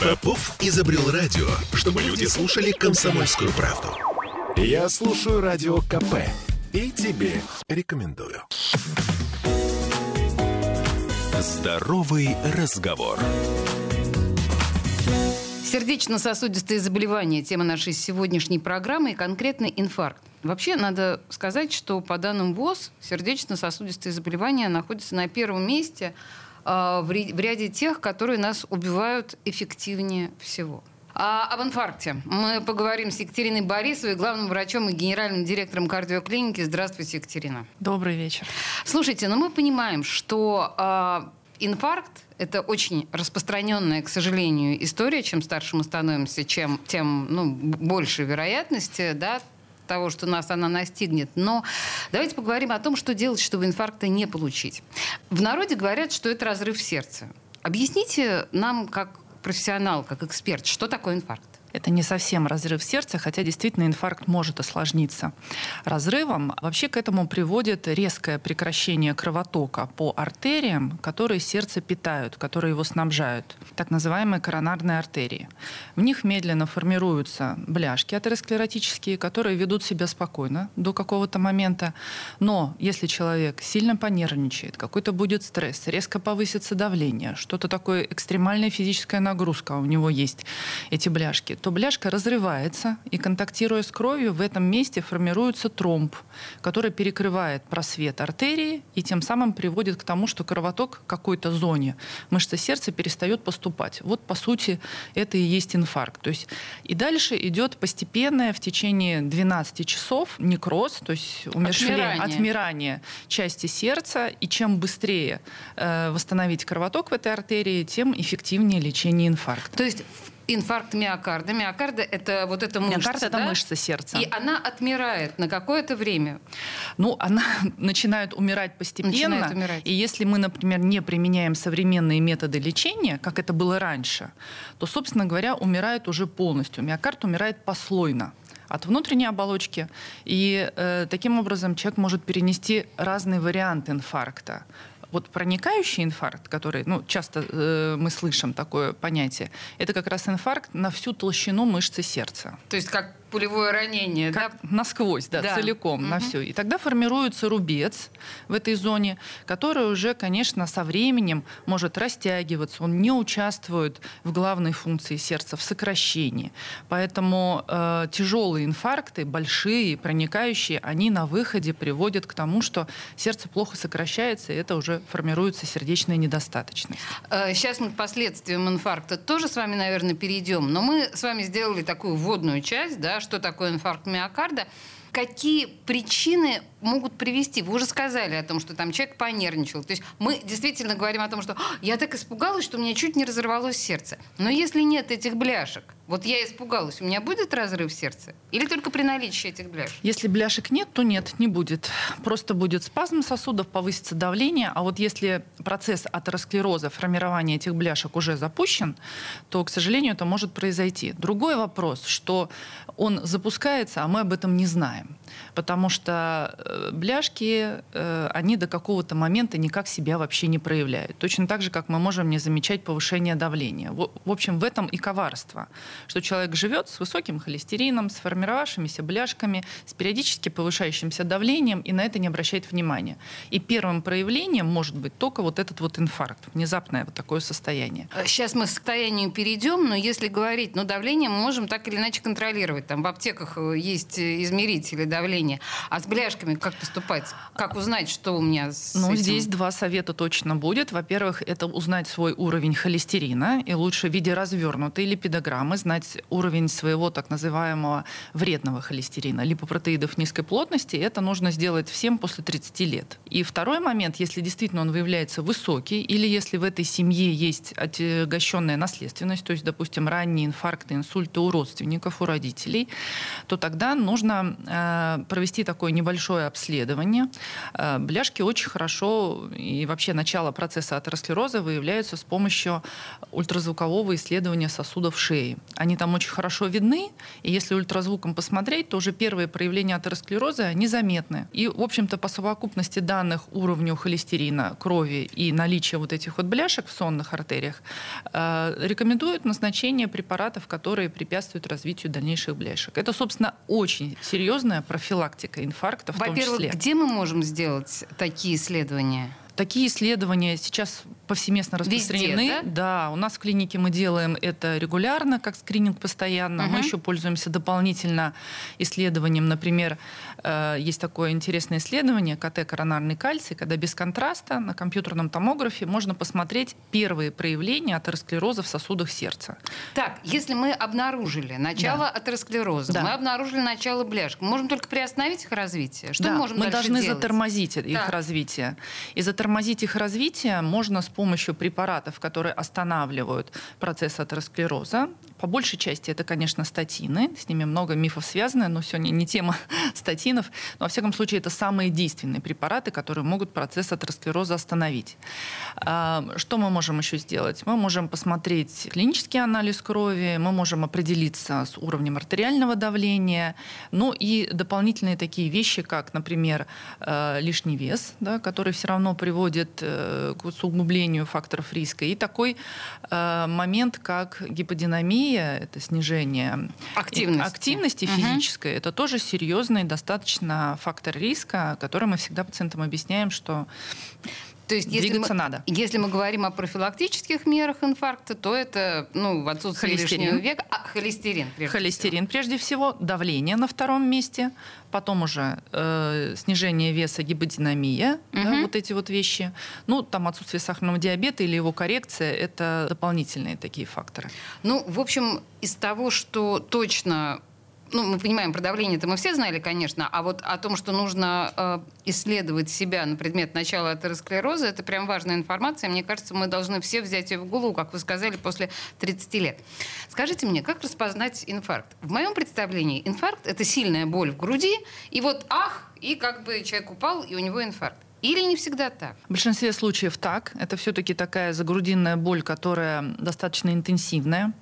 Попов изобрел радио, чтобы люди слушали комсомольскую правду. Я слушаю радио КП и тебе рекомендую. Здоровый разговор. Сердечно-сосудистые заболевания – тема нашей сегодняшней программы и конкретно инфаркт. Вообще, надо сказать, что по данным ВОЗ сердечно-сосудистые заболевания находятся на первом месте в ряде тех, которые нас убивают эффективнее всего. А об инфаркте мы поговорим с Екатериной Борисовой, главным врачом и генеральным директором кардиоклиники. Здравствуйте, Екатерина. Добрый вечер. Слушайте, ну мы понимаем, что э, инфаркт это очень распространенная, к сожалению, история. Чем старше мы становимся, чем, тем ну, больше вероятности да, того, что нас она настигнет. Но давайте поговорим о том, что делать, чтобы инфаркта не получить. В народе говорят, что это разрыв сердца. Объясните нам, как профессионал, как эксперт, что такое инфаркт? Это не совсем разрыв сердца, хотя действительно инфаркт может осложниться разрывом. Вообще к этому приводит резкое прекращение кровотока по артериям, которые сердце питают, которые его снабжают, так называемые коронарные артерии. В них медленно формируются бляшки атеросклеротические, которые ведут себя спокойно до какого-то момента. Но если человек сильно понервничает, какой-то будет стресс, резко повысится давление, что-то такое экстремальная физическая нагрузка у него есть, эти бляшки, то бляшка разрывается, и контактируя с кровью, в этом месте формируется тромб, который перекрывает просвет артерии и тем самым приводит к тому, что кровоток в какой-то зоне мышцы сердца перестает поступать. Вот, по сути, это и есть инфаркт. То есть, и дальше идет постепенное в течение 12 часов некроз, то есть умерщвление, отмирание, отмирание части сердца, и чем быстрее э, восстановить кровоток в этой артерии, тем эффективнее лечение инфаркта. То есть инфаркт миокарда. Миокарда – это вот эта мышца, Миокард – это да? мышца сердца. И она отмирает на какое-то время? Ну, она начинает умирать постепенно. Начинает умирать. И если мы, например, не применяем современные методы лечения, как это было раньше, то, собственно говоря, умирает уже полностью. Миокард умирает послойно от внутренней оболочки. И э, таким образом человек может перенести разные варианты инфаркта. Вот проникающий инфаркт, который, ну, часто э, мы слышим такое понятие, это как раз инфаркт на всю толщину мышцы сердца. То есть как пулевое ранение, как да? Насквозь, да, да. целиком, угу. на все. И тогда формируется рубец в этой зоне, который уже, конечно, со временем может растягиваться. Он не участвует в главной функции сердца, в сокращении. Поэтому э, тяжелые инфаркты, большие, проникающие, они на выходе приводят к тому, что сердце плохо сокращается, и это уже формируется сердечная недостаточность. Сейчас э, мы к последствиям инфаркта тоже с вами, наверное, перейдем. Но мы с вами сделали такую вводную часть, да, что такое инфаркт миокарда, какие причины могут привести. Вы уже сказали о том, что там человек понервничал. То есть мы действительно говорим о том, что я так испугалась, что у меня чуть не разорвалось сердце. Но если нет этих бляшек, вот я испугалась, у меня будет разрыв сердца? Или только при наличии этих бляшек? Если бляшек нет, то нет, не будет. Просто будет спазм сосудов, повысится давление. А вот если процесс атеросклероза, формирования этих бляшек уже запущен, то, к сожалению, это может произойти. Другой вопрос, что он запускается, а мы об этом не знаем. Потому что э, бляшки, э, они до какого-то момента никак себя вообще не проявляют. Точно так же, как мы можем не замечать повышение давления. В общем, в этом и коварство что человек живет с высоким холестерином, сформировавшимися бляшками, с периодически повышающимся давлением и на это не обращает внимания. И первым проявлением может быть только вот этот вот инфаркт, внезапное вот такое состояние. Сейчас мы к состоянию перейдем, но если говорить, ну давление мы можем так или иначе контролировать. Там в аптеках э, есть измерители давления. А с бляшками как поступать? Как узнать, что у меня с Ну, этим? здесь два совета точно будет. Во-первых, это узнать свой уровень холестерина, и лучше в виде развернутой липидограммы, знать уровень своего так называемого вредного холестерина, липопротеидов низкой плотности. Это нужно сделать всем после 30 лет. И второй момент, если действительно он выявляется высокий, или если в этой семье есть отягощенная наследственность, то есть, допустим, ранние инфаркты, инсульты у родственников, у родителей, то тогда нужно э, провести такое небольшое обследование. Э, бляшки очень хорошо и вообще начало процесса атеросклероза выявляются с помощью ультразвукового исследования сосудов шеи. Они там очень хорошо видны, и если ультразвуком посмотреть, то уже первые проявления атеросклероза незаметны. И, в общем-то, по совокупности данных уровню холестерина, крови и наличия вот этих вот бляшек в сонных артериях, э, рекомендуют назначение препаратов, которые препятствуют развитию дальнейших бляшек. Это, собственно, очень серьезная профилактика инфаркта в том числе. Во-первых, где мы можем сделать такие исследования? Такие исследования сейчас повсеместно распространены. Везде, да? да, у нас в клинике мы делаем это регулярно, как скрининг постоянно. Угу. Мы еще пользуемся дополнительно исследованием. Например, э, есть такое интересное исследование КТ-коронарный кальций, когда без контраста на компьютерном томографе можно посмотреть первые проявления атеросклероза в сосудах сердца. Так, если мы обнаружили начало да. атеросклероза, да. мы обнаружили начало бляшек, мы можем только приостановить их развитие. Что да, мы можем мы должны затормозить их развитие. И затормозить их развитие можно с помощью препаратов, которые останавливают процесс атеросклероза. По большей части это, конечно, статины. С ними много мифов связано, но сегодня не тема статинов. Но, во всяком случае, это самые действенные препараты, которые могут процесс атеросклероза остановить. А, что мы можем еще сделать? Мы можем посмотреть клинический анализ крови, мы можем определиться с уровнем артериального давления, ну и дополнительные такие вещи, как, например, э, лишний вес, да, который все равно приводит э, к усугублению факторов риска. И такой э, момент, как гиподинамия, это снижение активности, активности физической, угу. это тоже серьезный достаточно фактор риска, который мы всегда пациентам объясняем, что то есть, если Двигаться мы, надо. Если мы говорим о профилактических мерах инфаркта, то это ну, в отсутствии холестерин. лишнего века. А, холестерин, прежде холестерин, всего. прежде всего. Давление на втором месте. Потом уже э, снижение веса, гиподинамия. Угу. Да, вот эти вот вещи. Ну, там отсутствие сахарного диабета или его коррекция – это дополнительные такие факторы. Ну, в общем, из того, что точно ну, мы понимаем, про давление это мы все знали, конечно, а вот о том, что нужно э, исследовать себя на предмет начала атеросклероза, это прям важная информация. Мне кажется, мы должны все взять ее в голову, как вы сказали, после 30 лет. Скажите мне, как распознать инфаркт? В моем представлении инфаркт – это сильная боль в груди, и вот ах, и как бы человек упал, и у него инфаркт. Или не всегда так? В большинстве случаев так. Это все-таки такая загрудинная боль, которая достаточно интенсивная.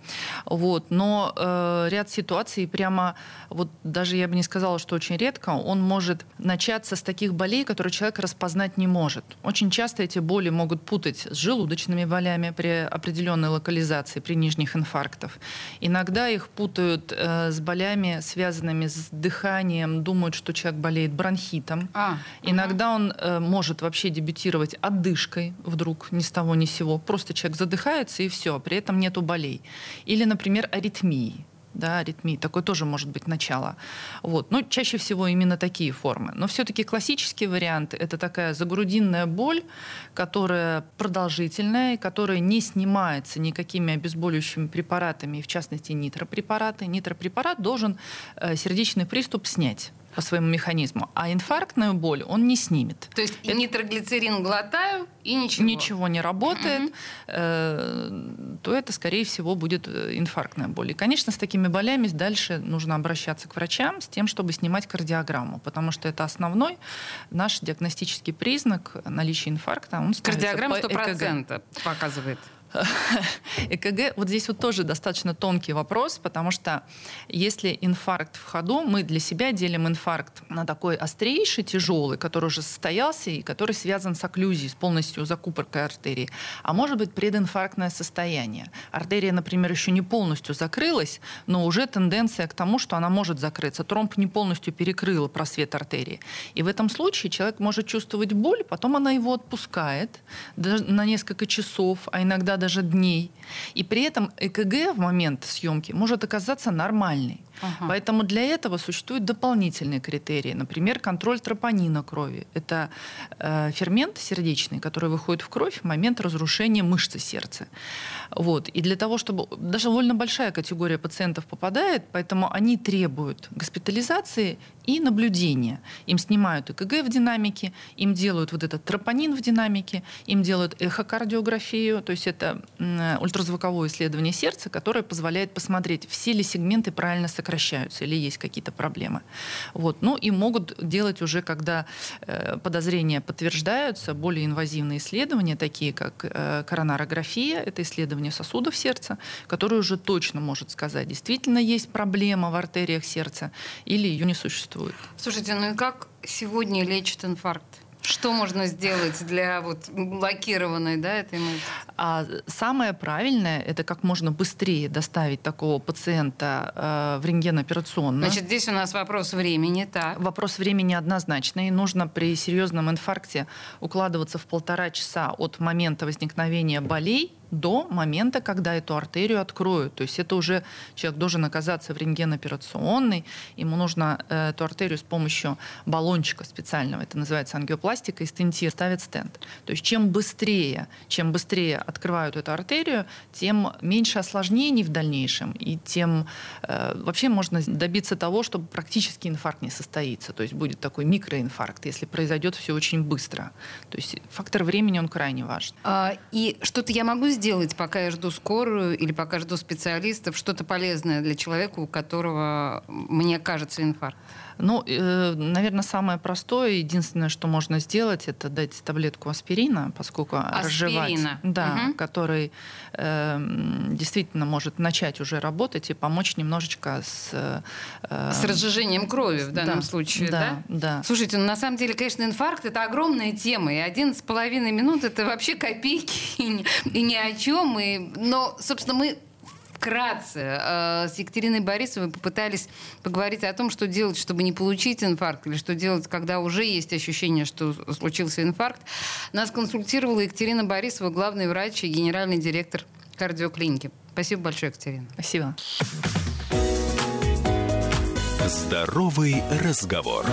Вот. Но э, ряд ситуаций прямо, вот даже я бы не сказала, что очень редко, он может начаться с таких болей, которые человек распознать не может. Очень часто эти боли могут путать с желудочными болями при определенной локализации, при нижних инфарктах. Иногда их путают э, с болями, связанными с дыханием, думают, что человек болеет бронхитом. А, Иногда угу. он э, может вообще дебютировать отдышкой вдруг ни с того ни с сего. Просто человек задыхается и все, при этом нету болей. Или, например, аритмии да, аритмии. Такое тоже может быть начало. Вот. Но чаще всего именно такие формы. Но все-таки классический вариант – это такая загрудинная боль, которая продолжительная, которая не снимается никакими обезболивающими препаратами, в частности нитропрепараты. Нитропрепарат должен э, сердечный приступ снять по своему механизму, а инфарктную боль он не снимет. То есть это... нитроглицерин глотаю и ничего? Ничего не работает, э, то это, скорее всего, будет э, инфарктная боль. И, конечно, с такими болями дальше нужно обращаться к врачам с тем, чтобы снимать кардиограмму, потому что это основной наш диагностический признак наличия инфаркта. Он Кардиограмма 100% ЭКГ. показывает. ЭКГ, вот здесь вот тоже достаточно тонкий вопрос, потому что если инфаркт в ходу, мы для себя делим инфаркт на такой острейший, тяжелый, который уже состоялся и который связан с окклюзией, с полностью закупоркой артерии. А может быть прединфарктное состояние. Артерия, например, еще не полностью закрылась, но уже тенденция к тому, что она может закрыться. Тромб не полностью перекрыл просвет артерии. И в этом случае человек может чувствовать боль, потом она его отпускает на несколько часов, а иногда даже дней. И при этом ЭКГ в момент съемки может оказаться нормальной. Ага. Поэтому для этого существуют дополнительные критерии. Например, контроль тропонина крови. Это э, фермент сердечный, который выходит в кровь в момент разрушения мышцы сердца. Вот. И для того, чтобы... Даже довольно большая категория пациентов попадает, поэтому они требуют госпитализации и наблюдения. Им снимают ЭКГ в динамике, им делают вот этот тропонин в динамике, им делают эхокардиографию, то есть это ультразвуковое исследование сердца, которое позволяет посмотреть, все ли сегменты правильно сокращаются или есть какие-то проблемы. Вот. Ну и могут делать уже, когда э, подозрения подтверждаются, более инвазивные исследования, такие как э, коронарография, это исследование сосудов сердца, который уже точно может сказать, действительно есть проблема в артериях сердца или ее не существует. Слушайте, ну и как сегодня лечат инфаркт? Что можно сделать для вот блокированной да, этой мышцы? А самое правильное это как можно быстрее доставить такого пациента э, в рентгеноперационную. Значит, здесь у нас вопрос времени, так. Вопрос времени однозначный. Нужно при серьезном инфаркте укладываться в полтора часа от момента возникновения болей до момента, когда эту артерию откроют. То есть это уже человек должен оказаться в рентгеноперационной, ему нужно э, эту артерию с помощью баллончика специального, это называется ангиопластика, и стентир ставят стенд. То есть чем быстрее, чем быстрее открывают эту артерию, тем меньше осложнений в дальнейшем, и тем э, вообще можно добиться того, чтобы практически инфаркт не состоится. То есть будет такой микроинфаркт, если произойдет все очень быстро. То есть фактор времени, он крайне важен. А, и что-то я могу сделать, пока я жду скорую или пока жду специалистов, что-то полезное для человека, у которого, мне кажется, инфаркт? Ну, э, наверное, самое простое, единственное, что можно сделать, это дать таблетку аспирина, поскольку аспирина. разжевать, да, угу. который э, действительно может начать уже работать и помочь немножечко с... Э, с разжижением крови в данном да, случае, да? Да, да. Слушайте, ну, на самом деле, конечно, инфаркт – это огромная тема, и один с половиной минут – это вообще копейки и, и ни о чем. И, но, собственно, мы вкратце э, с Екатериной Борисовой попытались поговорить о том, что делать, чтобы не получить инфаркт, или что делать, когда уже есть ощущение, что случился инфаркт. Нас консультировала Екатерина Борисова, главный врач и генеральный директор кардиоклиники. Спасибо большое, Екатерина. Спасибо. Здоровый разговор.